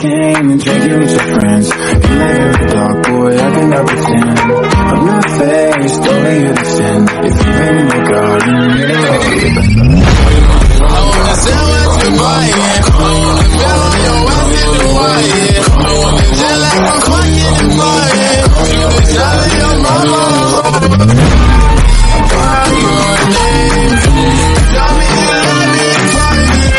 cocaine and drinking with your friends. You live in the dark, boy, I cannot pretend. I'm not faced, only you to sin. If you've been in the garden, you know I wanna sell what you buying.